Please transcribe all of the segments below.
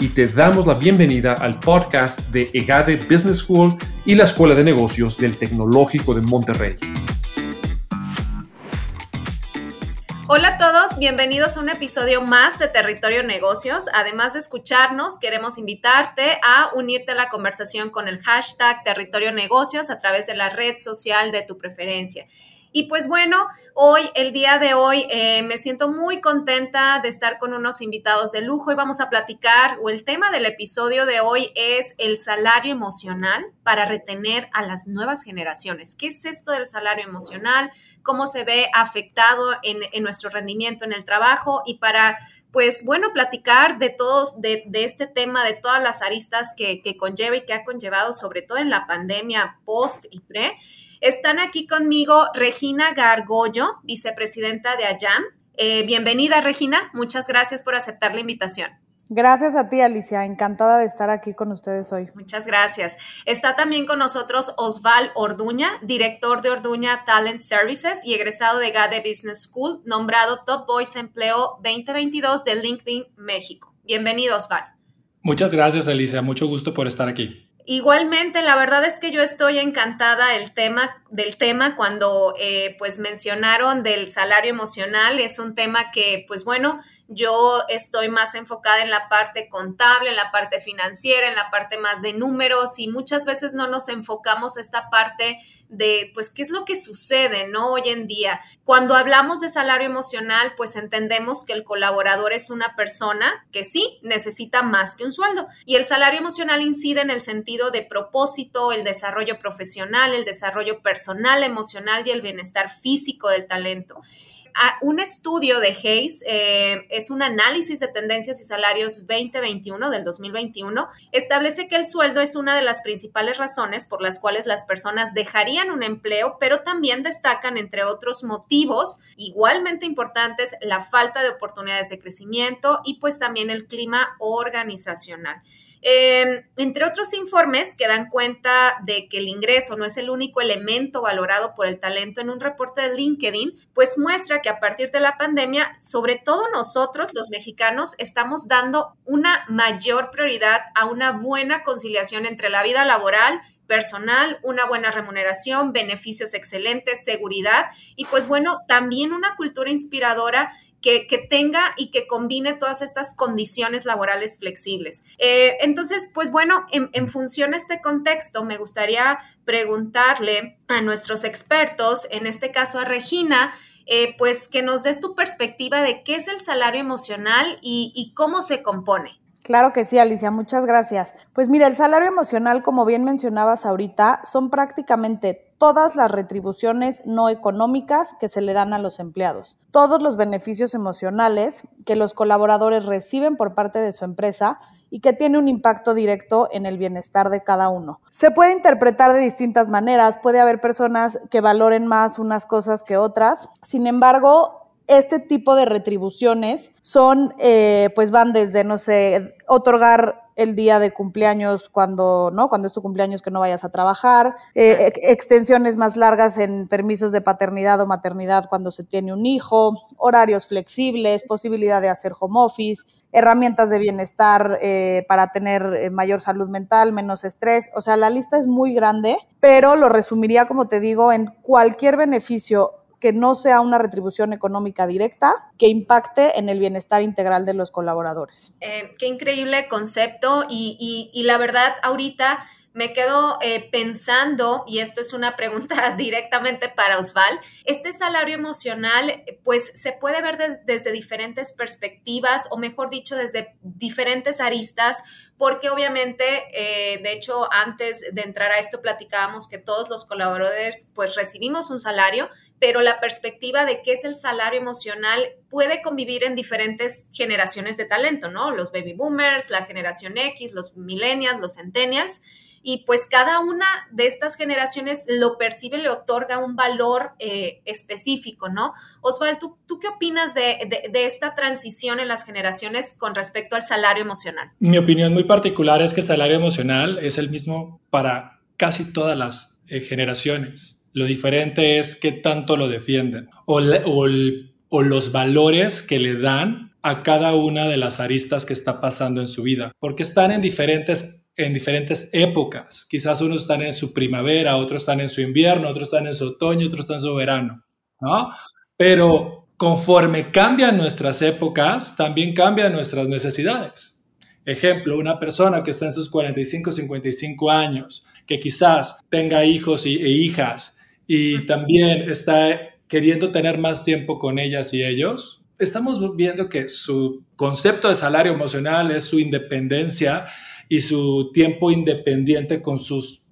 y te damos la bienvenida al podcast de EGADE Business School y la Escuela de Negocios del Tecnológico de Monterrey. Hola a todos, bienvenidos a un episodio más de Territorio Negocios. Además de escucharnos, queremos invitarte a unirte a la conversación con el hashtag Territorio Negocios a través de la red social de tu preferencia. Y pues bueno, hoy, el día de hoy, eh, me siento muy contenta de estar con unos invitados de lujo y vamos a platicar, o el tema del episodio de hoy es el salario emocional para retener a las nuevas generaciones. ¿Qué es esto del salario emocional? ¿Cómo se ve afectado en, nuestro rendimiento en el trabajo? Y para pues bueno, platicar de todos, de, este tema, de todas las aristas que, que, conlleva y que ha conllevado, sobre todo en la pandemia post y pre. Están aquí conmigo Regina Gargollo, vicepresidenta de AYAM. Eh, bienvenida, Regina. Muchas gracias por aceptar la invitación. Gracias a ti, Alicia. Encantada de estar aquí con ustedes hoy. Muchas gracias. Está también con nosotros Osval Orduña, director de Orduña Talent Services y egresado de GADE Business School, nombrado Top Voice Empleo 2022 de LinkedIn México. Bienvenido, Osval. Muchas gracias, Alicia. Mucho gusto por estar aquí. Igualmente, la verdad es que yo estoy encantada el tema, del tema cuando eh, pues mencionaron del salario emocional. Es un tema que, pues bueno, yo estoy más enfocada en la parte contable, en la parte financiera, en la parte más de números y muchas veces no nos enfocamos esta parte de, pues, qué es lo que sucede, ¿no? Hoy en día. Cuando hablamos de salario emocional, pues entendemos que el colaborador es una persona que sí necesita más que un sueldo y el salario emocional incide en el sentido de propósito, el desarrollo profesional, el desarrollo personal, emocional y el bienestar físico del talento un estudio de Hayes, eh, es un análisis de tendencias y salarios 2021 del 2021, establece que el sueldo es una de las principales razones por las cuales las personas dejarían un empleo, pero también destacan, entre otros motivos igualmente importantes, la falta de oportunidades de crecimiento y pues también el clima organizacional. Em, entre otros informes que dan cuenta de que el ingreso no es el único elemento valorado por el talento en un reporte de LinkedIn, pues muestra que a partir de la pandemia, sobre todo nosotros los mexicanos, estamos dando una mayor prioridad a una buena conciliación entre la vida laboral personal, una buena remuneración, beneficios excelentes, seguridad y pues bueno, también una cultura inspiradora que, tenga y que combine todas estas condiciones laborales flexibles. Eh, entonces, pues bueno, en, función de este contexto, me gustaría preguntarle a nuestros expertos, en este caso a Regina, eh, pues que nos des tu perspectiva de qué es el salario emocional y cómo se compone. Claro que sí, Alicia, muchas gracias. Pues mira, el salario emocional, como bien mencionabas ahorita, son prácticamente todas las retribuciones no económicas que se le dan a los empleados, todos los beneficios emocionales que los colaboradores reciben por parte de su empresa y que tiene un impacto directo en el bienestar de cada uno. Se puede interpretar de distintas maneras, puede haber personas que valoren más unas cosas que otras, sin embargo, este tipo de retribuciones son, eh, pues van desde, no sé, otorgar el día de cumpleaños cuando, ¿no? Cuando es tu cumpleaños que no vayas a trabajar, eh, extensiones más largas en permisos de paternidad o maternidad cuando se tiene un hijo, horarios flexibles, posibilidad de hacer home office, herramientas de bienestar eh, para tener mayor salud mental, menos estrés. O sea, la lista es muy grande, pero lo resumiría, como te digo, en cualquier beneficio que no sea una retribución económica directa que impacte en el bienestar integral de los colaboradores. Eh, qué increíble concepto y, y, la verdad ahorita me quedo eh, pensando, y esto es una pregunta directamente para Osval, este salario emocional pues se puede ver desde diferentes perspectivas o mejor dicho desde diferentes aristas porque obviamente, eh, de hecho, antes de entrar a esto platicábamos que todos los colaboradores pues recibimos un salario, pero la perspectiva de qué es el salario emocional puede convivir en diferentes generaciones de talento, ¿no? Los baby boomers, la generación X, los millennials, los centennials. Y pues cada una de estas generaciones lo percibe, le otorga un valor eh, específico, ¿no? Osvaldo, ¿tú, qué opinas de, esta transición en las generaciones con respecto al salario emocional? Mi opinión muy particular es que el salario emocional es el mismo para casi todas las eh, generaciones. Lo diferente es qué tanto lo defienden o, o los valores que le dan a cada una de las aristas que está pasando en su vida, porque están en diferentes en diferentes épocas. Quizás unos están en su primavera, otros están en su invierno, otros están en su otoño, otros están en su verano, ¿no? Pero conforme cambian nuestras épocas, también cambian nuestras necesidades. Ejemplo, una persona que está en sus 45, 55 años, que quizás tenga hijos e hijas y también está queriendo tener más tiempo con ellas y ellos, estamos viendo que su concepto de salario emocional es su independencia y su tiempo independiente con sus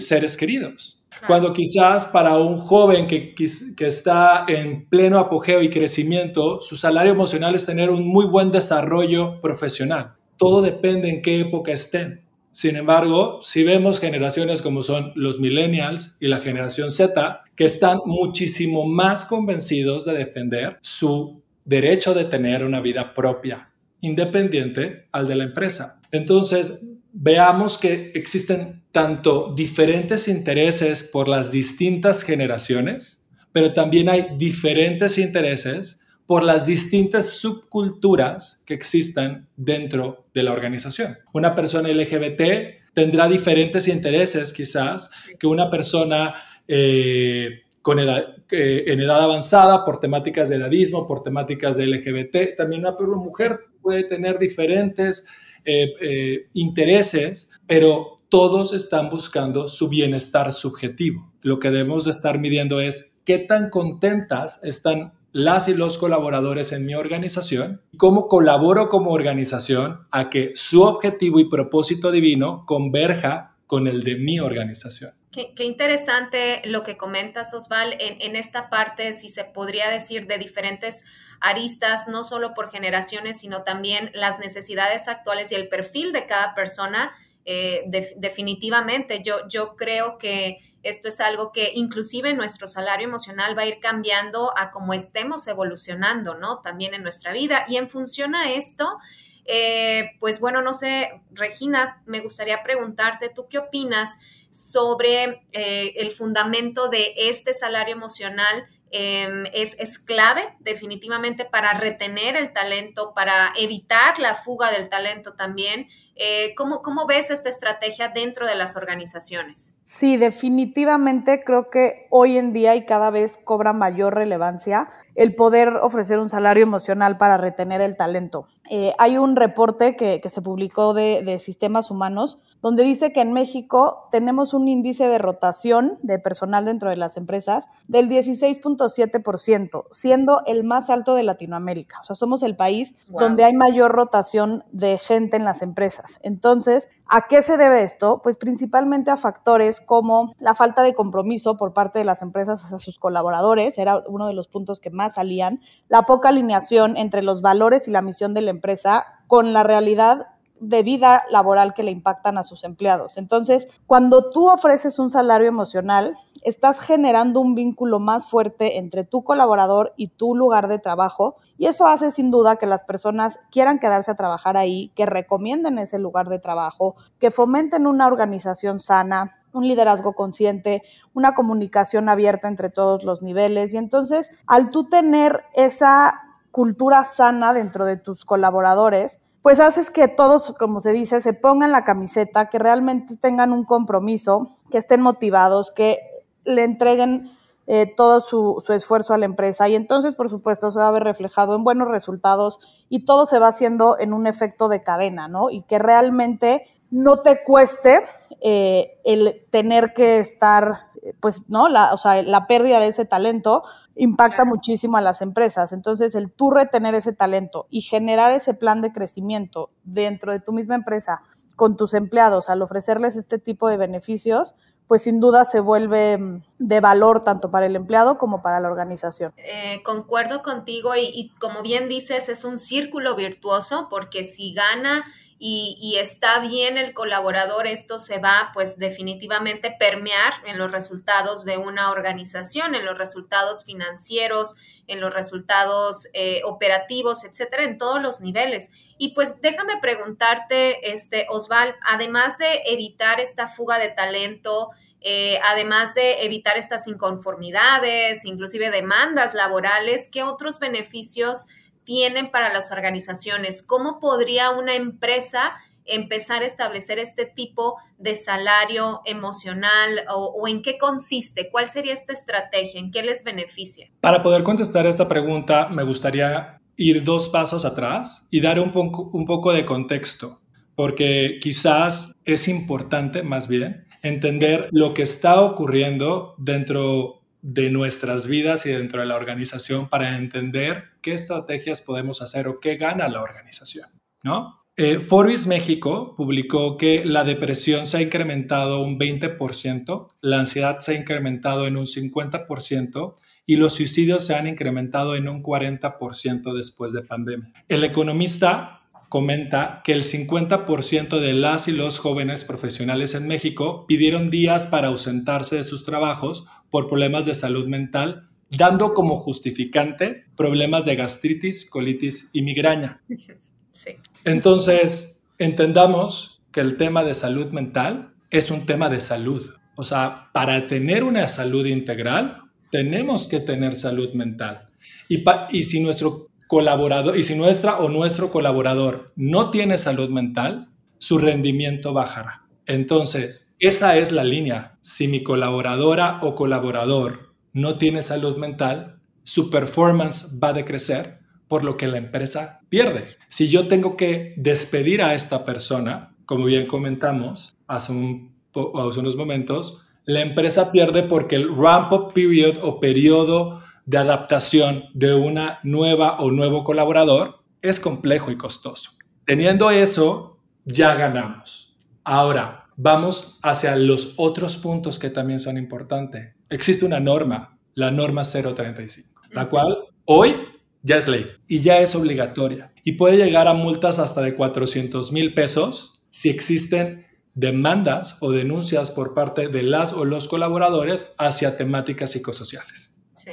seres queridos. Cuando quizás para un joven que, que está en pleno apogeo y crecimiento, su salario emocional es tener un muy buen desarrollo profesional. Todo depende en qué época estén. Sin embargo, si vemos generaciones como son los millennials y la generación Z, que están muchísimo más convencidos de defender su derecho de tener una vida propia, independiente al de la empresa. Entonces, veamos que existen tanto diferentes intereses por las distintas generaciones, pero también hay diferentes intereses por las distintas subculturas que existen dentro de la organización. Una persona LGBT tendrá diferentes intereses quizás que una persona eh, con edad, eh, en edad avanzada por temáticas de edadismo, por temáticas de LGBT. También una mujer puede tener diferentes eh, eh, intereses, pero todos están buscando su bienestar subjetivo. Lo que debemos de estar midiendo es qué tan contentas están las y los colaboradores en mi organización, cómo colaboro como organización a que su objetivo y propósito divino converja con el de mi organización. Qué, interesante lo que comentas, Osval, en, en, esta parte, si se podría decir, de diferentes aristas, no solo por generaciones, sino también las necesidades actuales y el perfil de cada persona. Eh, definitivamente, yo, yo creo que esto es algo que inclusive nuestro salario emocional va a ir cambiando a cómo estemos evolucionando, ¿no? También en nuestra vida. Y en función a esto, eh, pues bueno, no sé, Regina, me gustaría preguntarte, ¿tú qué opinas sobre eh, el fundamento de este salario emocional? Em, es, es, clave definitivamente para retener el talento, para evitar la fuga del talento también. Eh, ¿cómo, ¿Cómo ves esta estrategia dentro de las organizaciones? Sí, definitivamente creo que hoy en día y cada vez cobra mayor relevancia el poder ofrecer un salario emocional para retener el talento. Eh, hay un reporte que, se publicó de, de, sistemas humanos donde dice que en México tenemos un índice de rotación de personal dentro de las empresas del 16.7%, siendo el más alto de Latinoamérica. O sea, somos el país donde hay mayor rotación de gente en las empresas. Entonces, ¿A qué se debe esto? Pues principalmente a factores como la falta de compromiso por parte de las empresas hacia sus colaboradores, era uno de los puntos que más salían, la poca alineación entre los valores y la misión de la empresa con la realidad de vida laboral que le impactan a sus empleados. Entonces, cuando tú ofreces un salario emocional, estás generando un vínculo más fuerte entre tu colaborador y tu lugar de trabajo y eso hace sin duda que las personas quieran quedarse a trabajar ahí, que recomienden ese lugar de trabajo, que fomenten una organización sana, un liderazgo consciente, una comunicación abierta entre todos los niveles. Y entonces, al tú tener esa cultura sana dentro de tus colaboradores, pues haces que todos, como se dice, se pongan la camiseta, que realmente tengan un compromiso, que estén motivados, que le entreguen eh, todo su, esfuerzo a la empresa. Y entonces, por supuesto, se va a ver reflejado en buenos resultados y todo se va haciendo en un efecto de cadena, ¿no? Y que realmente no te cueste eh, el tener que estar, pues, ¿no? La, o sea, la pérdida de ese talento impacta muchísimo a las empresas. Entonces, el tú retener ese talento y generar ese plan de crecimiento dentro de tu misma empresa con tus empleados al ofrecerles este tipo de beneficios, pues sin duda se vuelve mm, de valor tanto para el empleado como para la organización. Eh, concuerdo contigo y, como bien dices, es un círculo virtuoso porque si gana y, está bien el colaborador, esto se va pues definitivamente permear en los resultados de una organización, en los resultados financieros, en los resultados eh, operativos, etcétera, en todos los niveles. Y pues déjame preguntarte, este, Osval, además de evitar esta fuga de talento, eh, además de evitar estas inconformidades, inclusive demandas laborales, ¿qué otros beneficios tienen para las organizaciones? ¿Cómo podría una empresa empezar a establecer este tipo de salario emocional o, en qué consiste? ¿Cuál sería esta estrategia? ¿En qué les beneficia? Para poder contestar esta pregunta, me gustaría ir dos pasos atrás y dar un poco, un poco de contexto, porque quizás es importante más bien entender lo que está ocurriendo dentro de nuestras vidas y dentro de la organización para entender qué estrategias podemos hacer o qué gana la organización, ¿no? Eh, Forbes México publicó que la depresión se ha incrementado un 20%, la ansiedad se ha incrementado en un 50% y los suicidios se han incrementado en un 40% después de pandemia. El economista comenta que el 50% de las y los jóvenes profesionales en México pidieron días para ausentarse de sus trabajos por problemas de salud mental, dando como justificante problemas de gastritis, colitis y migraña. Entonces, entendamos que el tema de salud mental es un tema de salud. O sea, para tener una salud integral, tenemos que tener salud mental. Y, si nuestro colaborador, y si nuestra o nuestro colaborador no tiene salud mental, su rendimiento bajará. Entonces, esa es la línea. Si mi colaboradora o colaborador no tiene salud mental, su performance va a decrecer, por lo que la empresa pierde. Si yo tengo que despedir a esta persona, como bien comentamos hace, un, hace unos momentos, la empresa pierde porque el ramp-up period o periodo de adaptación de una nueva o nuevo colaborador es complejo y costoso. Teniendo eso, ya ganamos. Ahora, vamos hacia los otros puntos que también son importantes. Existe una norma, la norma 035, la cual hoy ya es ley y ya es obligatoria y puede llegar a multas hasta de 400 mil pesos si existen demandas o denuncias por parte de las o los colaboradores hacia temáticas psicosociales. Sí.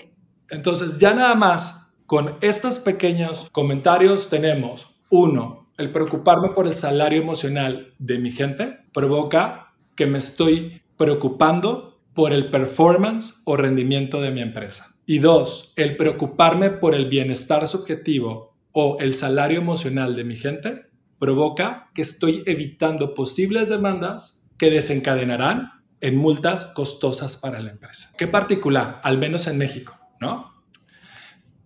Entonces, ya nada más con estos pequeños comentarios tenemos, uno, el preocuparme por el salario emocional de mi gente provoca que me estoy preocupando por el performance o rendimiento de mi empresa. Y dos, el preocuparme por el bienestar subjetivo o el salario emocional de mi gente provoca que estoy evitando posibles demandas que desencadenarán en multas costosas para la empresa. Qué particular, al menos en México. ¿no?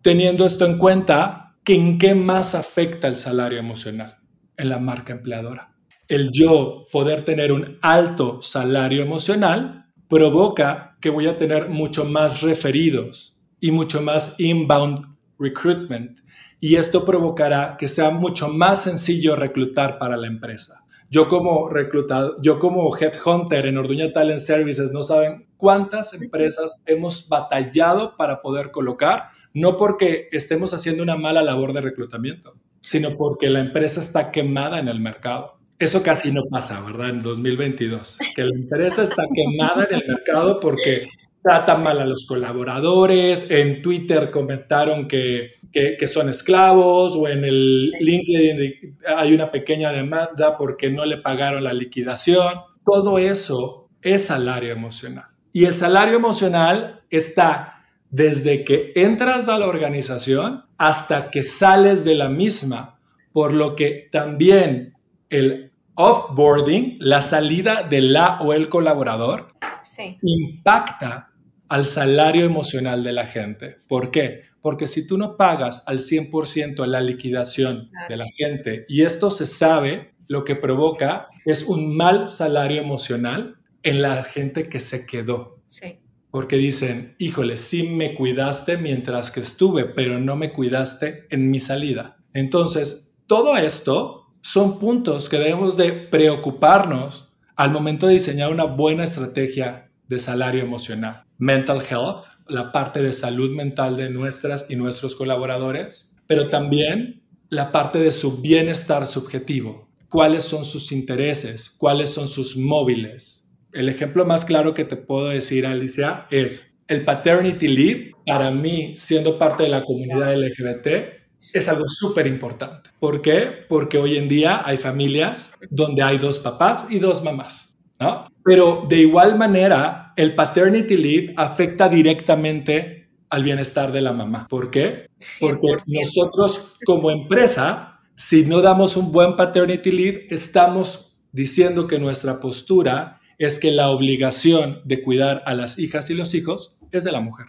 Teniendo esto en cuenta, ¿en qué más afecta el salario emocional? En la marca empleadora. El yo poder tener un alto salario emocional provoca que voy a tener mucho más referidos y mucho más inbound recruitment. Y esto provocará que sea mucho más sencillo reclutar para la empresa. Yo como reclutado, yo como headhunter en Orduña Talent Services, no saben cuántas empresas hemos batallado para poder colocar, no porque estemos haciendo una mala labor de reclutamiento, sino porque la empresa está quemada en el mercado. Eso casi no pasa, ¿verdad? En 2022, que la empresa está quemada en el mercado porque tratan mal a los colaboradores, en Twitter comentaron que, que, son esclavos o en el LinkedIn hay una pequeña demanda porque no le pagaron la liquidación. Todo eso es salario emocional. Y el salario emocional está desde que entras a la organización hasta que sales de la misma, por lo que también el offboarding, la salida de la o el colaborador, impacta al salario emocional de la gente. ¿Por qué? Porque si tú no pagas al 100% la liquidación de la gente, y esto se sabe, lo que provoca es un mal salario emocional en la gente que se quedó. Sí. Porque dicen, híjole, sí me cuidaste mientras que estuve, pero no me cuidaste en mi salida. Entonces, todo esto son puntos que debemos de preocuparnos al momento de diseñar una buena estrategia de salario emocional mental health, la parte de salud mental de nuestras y nuestros colaboradores, pero también la parte de su bienestar subjetivo. cuáles son sus intereses, cuáles son sus móviles. El ejemplo más claro que te puedo decir, Alicia, es el paternity leave, para mí, siendo parte de la comunidad LGBT, es algo súper importante. ¿Por qué? Porque hoy en día hay familias donde hay dos papás y dos mamás, ¿no? Pero de igual manera, el paternity leave afecta directamente al bienestar de la mamá. ¿Por qué? Porque nosotros como empresa, si no damos un buen paternity leave, estamos diciendo que nuestra postura es que la obligación de cuidar a las hijas y los hijos es de la mujer.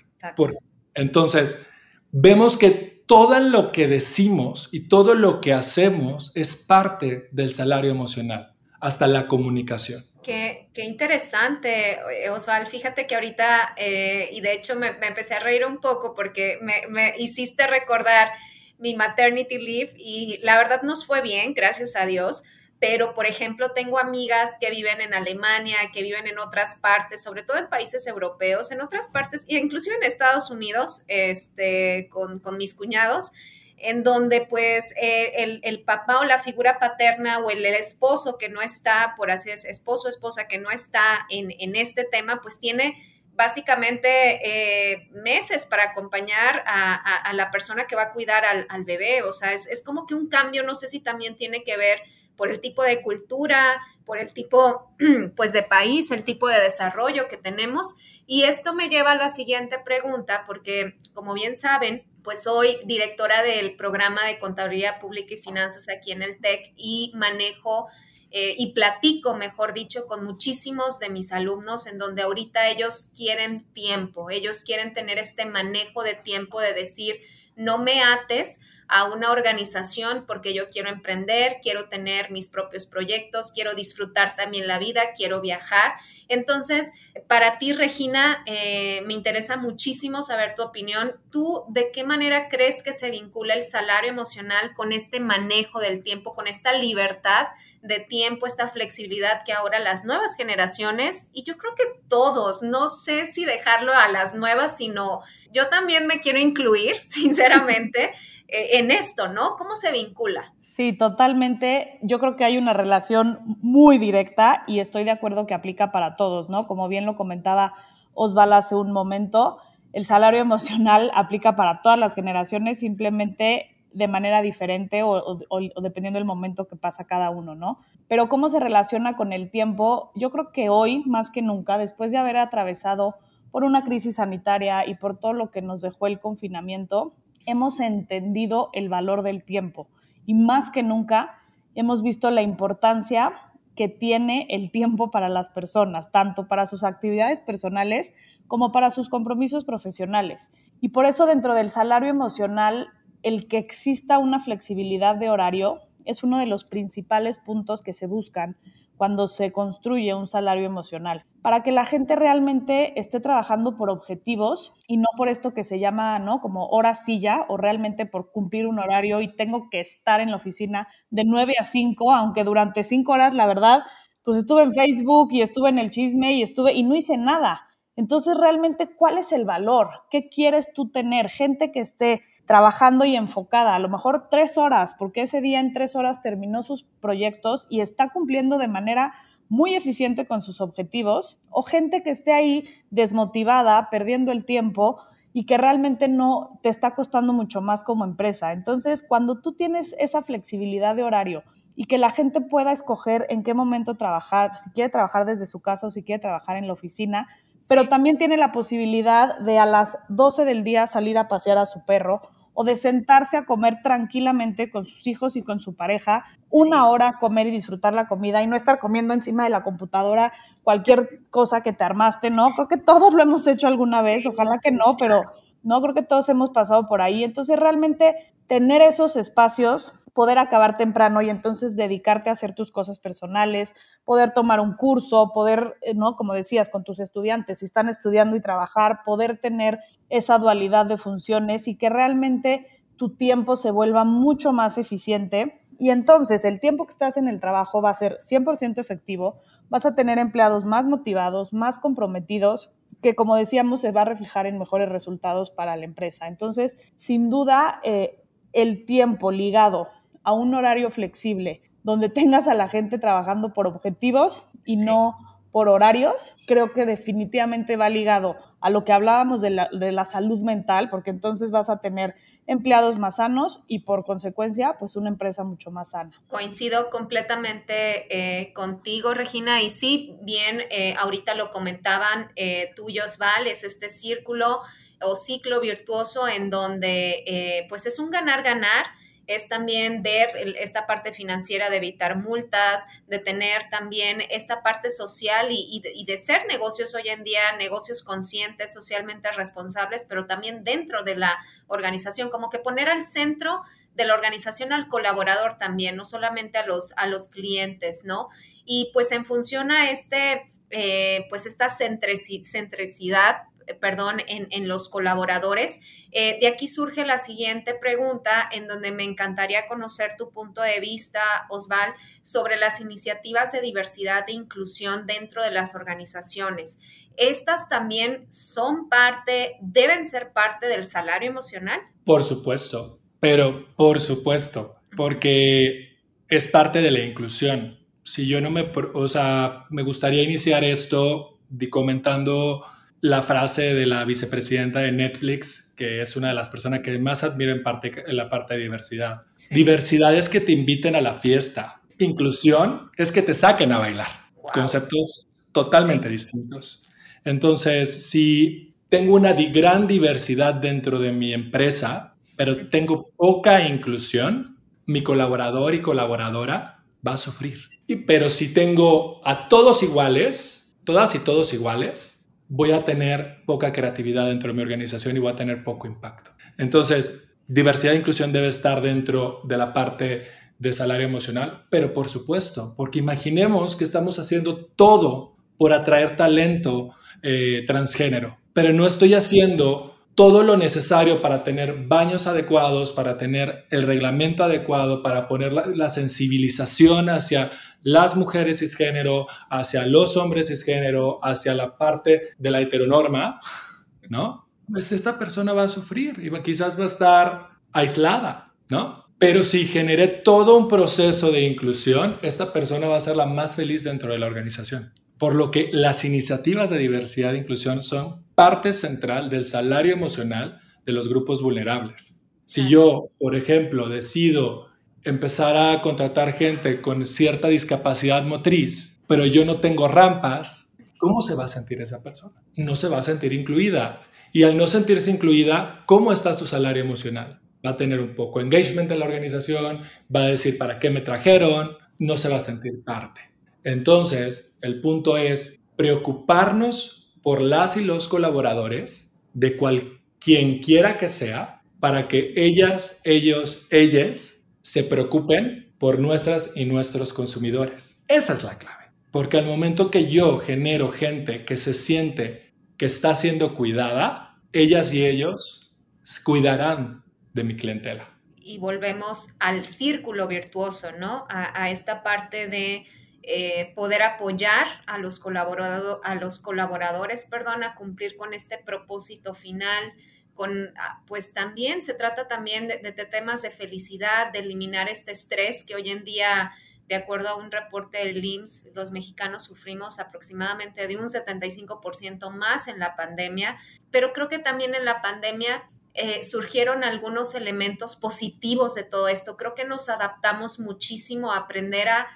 entonces, vemos que todo lo que decimos y todo lo que hacemos es parte del salario emocional, hasta la comunicación. Qué, interesante, Osval. Fíjate que ahorita, eh, y de hecho me, empecé a reír un poco porque me, hiciste recordar mi maternity leave y la verdad nos fue bien, gracias a Dios pero por ejemplo tengo amigas que viven en Alemania, que viven en otras partes, sobre todo en países europeos, en otras partes, e inclusive en Estados Unidos, este, con, mis cuñados, en donde pues eh, el, papá o la figura paterna o el, esposo que no está, por así es, esposo o esposa que no está en, este tema, pues tiene básicamente eh, meses para acompañar a, la persona que va a cuidar al, al bebé. O sea, es, es, como que un cambio, no sé si también tiene que ver por el tipo de cultura, por el tipo pues de país, el tipo de desarrollo que tenemos. Y esto me lleva a la siguiente pregunta, porque como bien saben, pues soy directora del programa de Contabilidad Pública y Finanzas aquí en el TEC y manejo eh, y platico, mejor dicho, con muchísimos de mis alumnos en donde ahorita ellos quieren tiempo, ellos quieren tener este manejo de tiempo de decir, no me ates a una organización porque yo quiero emprender, quiero tener mis propios proyectos, quiero disfrutar también la vida, quiero viajar. Entonces, para ti, Regina, eh, me interesa muchísimo saber tu opinión. ¿Tú de qué manera crees que se vincula el salario emocional con este manejo del tiempo, con esta libertad de tiempo, esta flexibilidad que ahora las nuevas generaciones, y yo creo que todos, no sé si dejarlo a las nuevas, sino yo también me quiero incluir, sinceramente. Eh, en esto, ¿no? ¿Cómo se vincula? Sí, totalmente. Yo creo que hay una relación muy directa y estoy de acuerdo que aplica para todos, ¿no? Como bien lo comentaba Osval hace un momento, el salario emocional aplica para todas las generaciones, simplemente de manera diferente o, dependiendo del momento que pasa cada uno, ¿no? Pero cómo se relaciona con el tiempo, yo creo que hoy, más que nunca, después de haber atravesado por una crisis sanitaria y por todo lo que nos dejó el confinamiento, hemos entendido el valor del tiempo y más que nunca hemos visto la importancia que tiene el tiempo para las personas, tanto para sus actividades personales como para sus compromisos profesionales. Y por eso dentro del salario emocional, el que exista una flexibilidad de horario es uno de los principales puntos que se buscan cuando se construye un salario emocional, para que la gente realmente esté trabajando por objetivos y no por esto que se llama, ¿no? Como hora silla o realmente por cumplir un horario y tengo que estar en la oficina de 9 a 5, aunque durante 5 horas, la verdad, pues estuve en Facebook y estuve en el chisme y estuve y no hice nada. Entonces, realmente, ¿cuál es el valor? ¿Qué quieres tú tener? Gente que esté trabajando y enfocada, a lo mejor tres horas, porque ese día en tres horas terminó sus proyectos y está cumpliendo de manera muy eficiente con sus objetivos, o gente que esté ahí desmotivada, perdiendo el tiempo y que realmente no te está costando mucho más como empresa. Entonces, cuando tú tienes esa flexibilidad de horario y que la gente pueda escoger en qué momento trabajar, si quiere trabajar desde su casa o si quiere trabajar en la oficina, pero también tiene la posibilidad de a las 12 del día salir a pasear a su perro o de sentarse a comer tranquilamente con sus hijos y con su pareja, una hora comer y disfrutar la comida y no estar comiendo encima de la computadora cualquier cosa que te armaste, ¿no? Creo que todos lo hemos hecho alguna vez, ojalá que no, pero no creo que todos hemos pasado por ahí. Entonces, realmente tener esos espacios, poder acabar temprano y entonces dedicarte a hacer tus cosas personales, poder tomar un curso, poder, eh, ¿no? Como decías, con tus estudiantes, si están estudiando y trabajar, poder tener esa dualidad de funciones y que realmente tu tiempo se vuelva mucho más eficiente. Y entonces el tiempo que estás en el trabajo va a ser 100% efectivo, vas a tener empleados más motivados, más comprometidos, que como decíamos se va a reflejar en mejores resultados para la empresa. Entonces, sin duda, eh, el tiempo ligado a un horario flexible, donde tengas a la gente trabajando por objetivos y no por horarios, creo que definitivamente va ligado a lo que hablábamos de la, de la, salud mental, porque entonces vas a tener empleados más sanos y por consecuencia, pues una empresa mucho más sana. Coincido completamente eh, contigo, Regina, y sí, bien, eh, ahorita lo comentaban eh, tú y Osval, es este círculo o ciclo virtuoso en donde eh, pues es un ganar-ganar es también ver esta parte financiera de evitar multas, de tener también esta parte social y, de, ser negocios hoy en día, negocios conscientes, socialmente responsables, pero también dentro de la organización, como que poner al centro de la organización al colaborador también, no solamente a los, a los clientes, ¿no? Y pues en función a este, eh, pues esta centricidad eh, perdón, en, los colaboradores. Eh, de aquí surge la siguiente pregunta, en donde me encantaría conocer tu punto de vista, Osval, sobre las iniciativas de diversidad e inclusión dentro de las organizaciones. ¿Estas también son parte, deben ser parte del salario emocional? Por supuesto, pero por supuesto, porque es parte de la inclusión. Si yo no me, o sea, me gustaría iniciar esto comentando la frase de la vicepresidenta de Netflix, que es una de las personas que más admiro en, parte, en la parte de diversidad. Diversidad es que te inviten a la fiesta. Inclusión es que te saquen a bailar. Conceptos totalmente distintos. Entonces, si tengo una gran diversidad dentro de mi empresa, pero tengo poca inclusión, mi colaborador y colaboradora va a sufrir. Y, pero si tengo a todos iguales, todas y todos iguales, voy a tener poca creatividad dentro de mi organización y voy a tener poco impacto. Entonces, diversidad e inclusión debe estar dentro de la parte de salario emocional, pero por supuesto, porque imaginemos que estamos haciendo todo por atraer talento eh, transgénero, pero no estoy haciendo todo lo necesario para tener baños adecuados, para tener el reglamento adecuado, para poner la, sensibilización hacia las mujeres cisgénero, hacia los hombres cisgénero, hacia la parte de la heteronorma, ¿no? Pues esta persona va a sufrir y quizás va a estar aislada, ¿no? Pero si generé todo un proceso de inclusión, esta persona va a ser la más feliz dentro de la organización. Por lo que las iniciativas de diversidad e inclusión son parte central del salario emocional de los grupos vulnerables. Si yo, por ejemplo, decido empezar a contratar gente con cierta discapacidad motriz, pero yo no tengo rampas, ¿cómo se va a sentir esa persona? No se va a sentir incluida. Y al no sentirse incluida, ¿cómo está su salario emocional? Va a tener un poco engagement en la organización, va a decir para qué me trajeron, no se va a sentir parte. Entonces, el punto es preocuparnos por las y los colaboradores de cual quien quiera que sea para que ellas, ellos, ellas se preocupen por nuestras y nuestros consumidores. Esa es la clave. Porque al momento que yo genero gente que se siente que está siendo cuidada, ellas y ellos cuidarán de mi clientela. Y volvemos al círculo virtuoso, ¿no? A, a esta parte de eh, poder apoyar a los, a los colaboradores perdón, a cumplir con este propósito final. Con, ah, pues también se trata también de, temas de felicidad, de eliminar este estrés que hoy en día de acuerdo a un reporte del IMSS, los mexicanos sufrimos aproximadamente de un 75% más en la pandemia, pero creo que también en la pandemia eh, surgieron algunos elementos positivos de todo esto. Creo que nos adaptamos muchísimo a aprender a,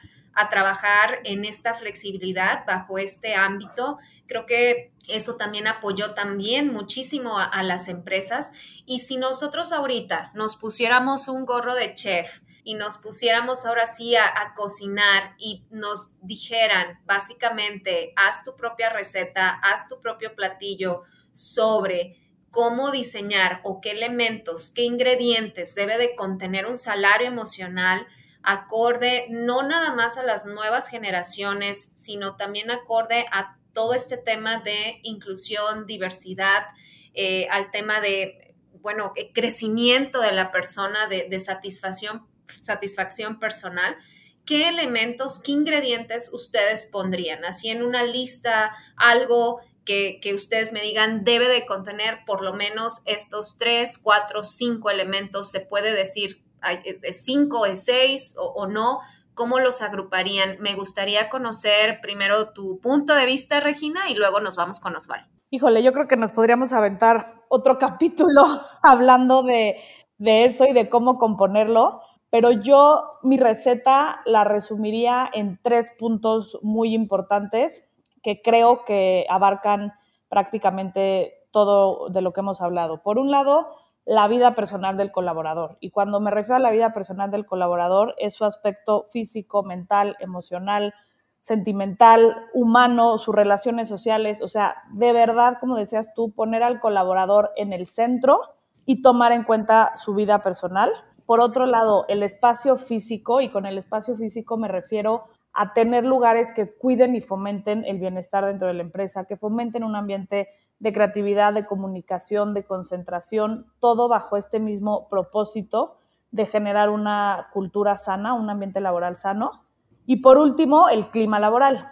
a trabajar en esta flexibilidad bajo este ámbito. Creo que eso también apoyó también muchísimo a, las empresas. Y si nosotros ahorita nos pusiéramos un gorro de chef y nos pusiéramos ahora sí a, a cocinar y nos dijeran básicamente, haz tu propia receta, haz tu propio platillo sobre cómo diseñar o qué elementos, qué ingredientes debe de contener un salario emocional, acorde no nada más a las nuevas generaciones, sino también acorde a todo este tema de inclusión, diversidad, eh, al tema de, bueno, eh, crecimiento de la persona, de, satisfacción, satisfacción personal. ¿Qué elementos, qué ingredientes ustedes pondrían? Así en una lista, algo que, que, ustedes me digan debe de contener por lo menos estos tres, cuatro, cinco elementos. Se puede decir es cinco, es seis o, no, ¿cómo los agruparían? Me gustaría conocer primero tu punto de vista, Regina, y luego nos vamos con Osvaldo. Híjole, yo creo que nos podríamos aventar otro capítulo hablando de, de eso y de cómo componerlo, pero yo mi receta la resumiría en tres puntos muy importantes que creo que abarcan prácticamente todo de lo que hemos hablado. Por un lado, la vida personal del colaborador. Y cuando me refiero a la vida personal del colaborador, es su aspecto físico, mental, emocional, sentimental, humano, sus relaciones sociales. O sea, de verdad, como decías tú, poner al colaborador en el centro y tomar en cuenta su vida personal. Por otro lado, el espacio físico, y con el espacio físico me refiero a tener lugares que cuiden y fomenten el bienestar dentro de la empresa, que fomenten un ambiente de creatividad, de comunicación, de concentración, todo bajo este mismo propósito de generar una cultura sana, un ambiente laboral sano. Y por último, el clima laboral,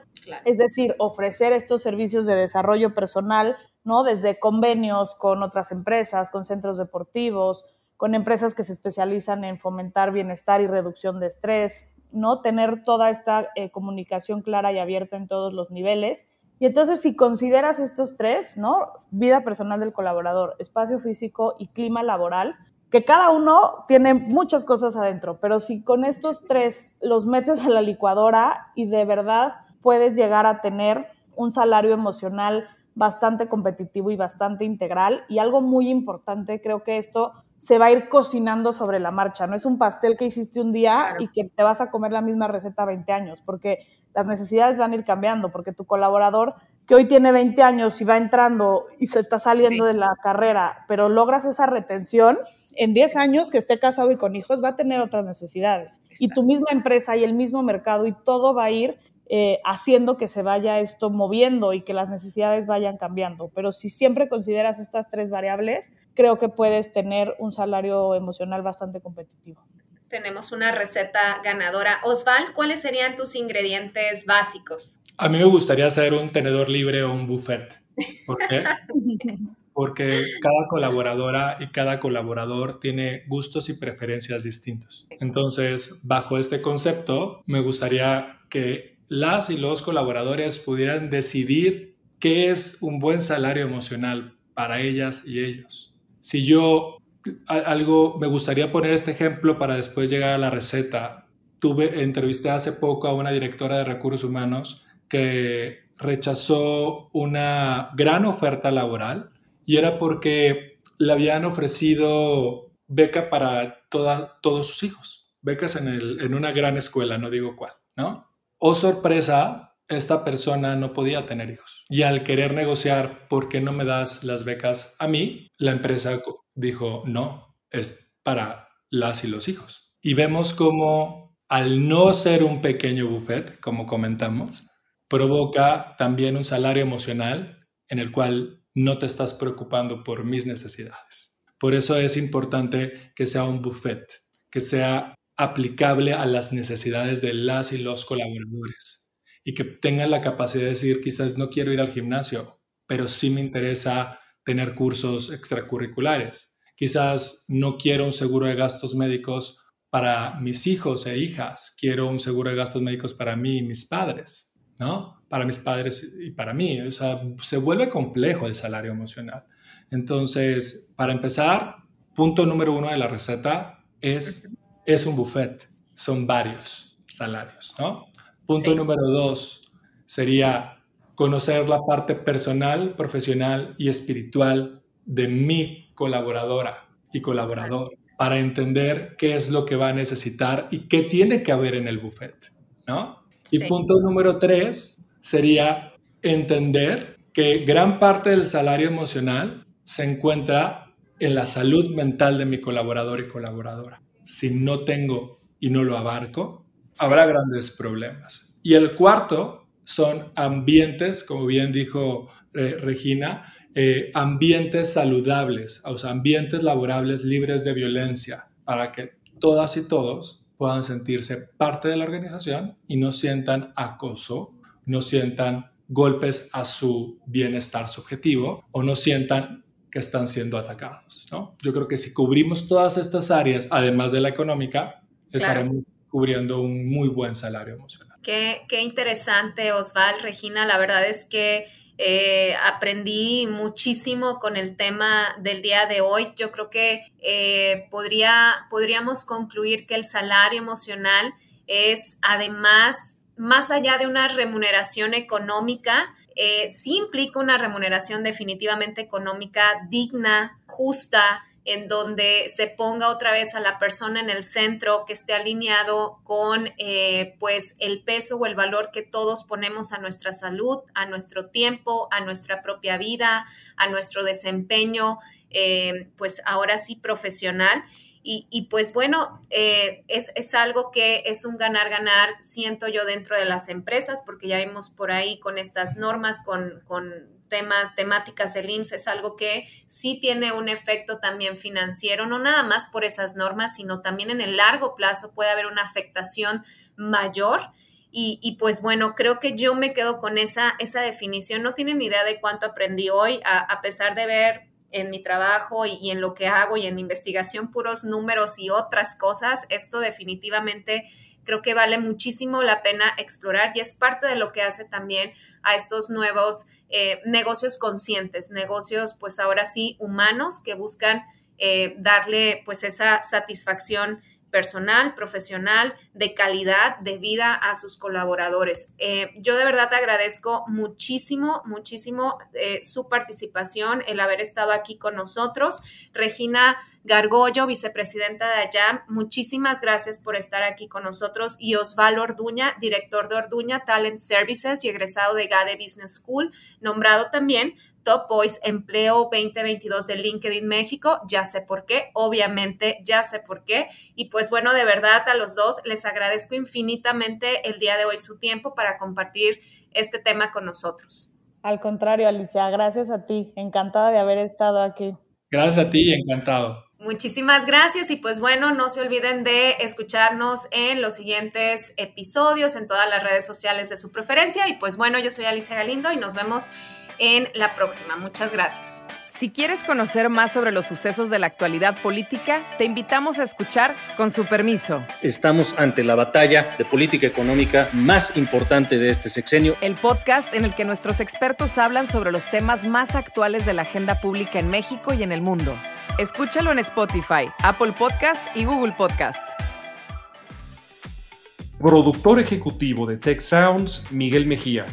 es decir, ofrecer estos servicios de desarrollo personal, ¿no? Desde convenios con otras empresas, con centros deportivos, con empresas que se especializan en fomentar bienestar y reducción de estrés, ¿no? Tener toda esta eh, comunicación clara y abierta en todos los niveles. Y entonces, si consideras estos tres, ¿no? Vida personal del colaborador, espacio físico y clima laboral, que cada uno tiene muchas cosas adentro, pero si con estos tres los metes a la licuadora y de verdad puedes llegar a tener un salario emocional bastante competitivo y bastante integral. Y algo muy importante, creo que esto se va a ir cocinando sobre la marcha. No es un pastel que hiciste un día y que te vas a comer la misma receta 20 años, porque las necesidades van a ir cambiando, porque tu colaborador que hoy tiene 20 años y va entrando y se está saliendo de la carrera, pero logras esa retención, en 10 años que esté casado y con hijos va a tener otras necesidades. Y tu misma empresa y el mismo mercado y todo va a ir eh, haciendo que se vaya esto moviendo y que las necesidades vayan cambiando. Pero si siempre consideras estas tres variables, creo que puedes tener un salario emocional bastante competitivo. Tenemos una receta ganadora. Osval, ¿cuáles serían tus ingredientes básicos? A mí me gustaría hacer un tenedor libre o un buffet. ¿Por qué? Porque cada colaboradora y cada colaborador tiene gustos y preferencias distintos. Entonces, bajo este concepto, me gustaría que las y los colaboradores pudieran decidir qué es un buen salario emocional para ellas y ellos. Si yo algo me gustaría poner este ejemplo para después llegar a la receta. Tuve entrevisté hace poco a una directora de recursos humanos que rechazó una gran oferta laboral y era porque le habían ofrecido beca para todos sus hijos, becas en, en una gran escuela, no digo cuál, ¿no? Oh sorpresa, esta persona no podía tener hijos. Y al querer negociar, ¿por qué no me das las becas a mí? La empresa dijo, no, es para las y los hijos. Y vemos cómo al no ser un pequeño buffet, como comentamos, provoca también un salario emocional en el cual no te estás preocupando por mis necesidades. Por eso es importante que sea un buffet, que sea aplicable a las necesidades de las y los colaboradores y que tengan la capacidad de decir, quizás no quiero ir al gimnasio, pero sí me interesa tener cursos extracurriculares. Quizás no quiero un seguro de gastos médicos para mis hijos e hijas, quiero un seguro de gastos médicos para mí y mis padres, ¿no? Para mis padres y para mí. O sea, se vuelve complejo el salario emocional. Entonces, para empezar, punto número uno de la receta es es un buffet, son varios salarios, ¿no? Punto número dos sería conocer la parte personal, profesional y espiritual de mi colaboradora y colaborador para entender qué es lo que va a necesitar y qué tiene que haber en el buffet, ¿no? Y punto número tres sería entender que gran parte del salario emocional se encuentra en la salud mental de mi colaborador y colaboradora si no tengo y no lo abarco, habrá grandes problemas. Y el cuarto son ambientes, como bien dijo eh, Regina, eh, ambientes saludables, o sea, ambientes laborables libres de violencia, para que todas y todos puedan sentirse parte de la organización y no sientan acoso, no sientan golpes a su bienestar subjetivo o no sientan que están siendo atacados. ¿no? Yo creo que si cubrimos todas estas áreas, además de la económica, estaremos cubriendo un muy buen salario emocional. Qué, interesante, Osval, Regina. La verdad es que eh, aprendí muchísimo con el tema del día de hoy. Yo creo que eh, podría, podríamos concluir que el salario emocional es además más allá de una remuneración económica, eh, sí implica una remuneración definitivamente económica digna, justa, en donde se ponga otra vez a la persona en el centro, que esté alineado con eh, pues el peso o el valor que todos ponemos a nuestra salud, a nuestro tiempo, a nuestra propia vida, a nuestro desempeño, eh, pues ahora sí profesional. Y, pues bueno, eh, es, es, algo que es un ganar-ganar, siento yo, dentro de las empresas, porque ya vimos por ahí con estas normas, con, con temas, temáticas del IMSS, es algo que sí tiene un efecto también financiero, no nada más por esas normas, sino también en el largo plazo puede haber una afectación mayor. Y, y, pues bueno, creo que yo me quedo con esa, esa definición. No tienen idea de cuánto aprendí hoy, a, a pesar de ver en mi trabajo y, en lo que hago y en mi investigación puros números y otras cosas, esto definitivamente creo que vale muchísimo la pena explorar y es parte de lo que hace también a estos nuevos eh, negocios conscientes, negocios pues ahora sí humanos que buscan eh, darle pues esa satisfacción personal, profesional, de calidad de vida a sus colaboradores. Eh, yo de verdad te agradezco muchísimo, muchísimo su participación, el haber estado aquí con nosotros. Regina Gargollo, vicepresidenta de AYAM, muchísimas gracias por estar aquí con nosotros. Y Osvaldo Orduña, director de Orduña Talent Services y egresado de GADE Business School, nombrado también Top Voice Empleo 2022 de LinkedIn México. Ya sé por qué, obviamente ya sé por qué. Y pues bueno, de verdad a los dos les agradezco infinitamente el día de hoy su tiempo para compartir este tema con nosotros. Al contrario, Alicia, gracias a ti. Encantada de haber estado aquí. Gracias a ti, encantado. Muchísimas gracias y pues bueno, no se olviden de escucharnos en los siguientes episodios en todas las redes sociales de su preferencia y pues bueno, yo soy Alicia Galindo y nos vemos en la próxima. Muchas gracias. Si quieres conocer más sobre los sucesos de la actualidad política, te invitamos a escuchar Con su permiso. Estamos ante la batalla de política económica más importante de este sexenio. El podcast en el que nuestros expertos hablan sobre los temas más actuales de la agenda pública en México y en el mundo. Escúchalo en Spotify, Apple Podcast y Google Podcast. Productor ejecutivo de Tech Sounds, Miguel Mejía.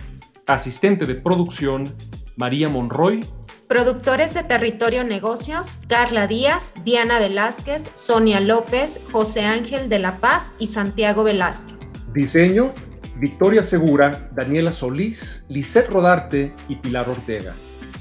Asistente de producción, María Monroy. Productores de Territorio Negocios, Carla Díaz, Diana Velázquez, Sonia López, José Ángel de la Paz y Santiago Velázquez. Diseño, Victoria Segura, Daniela Solís, Lisette Rodarte y Pilar Ortega.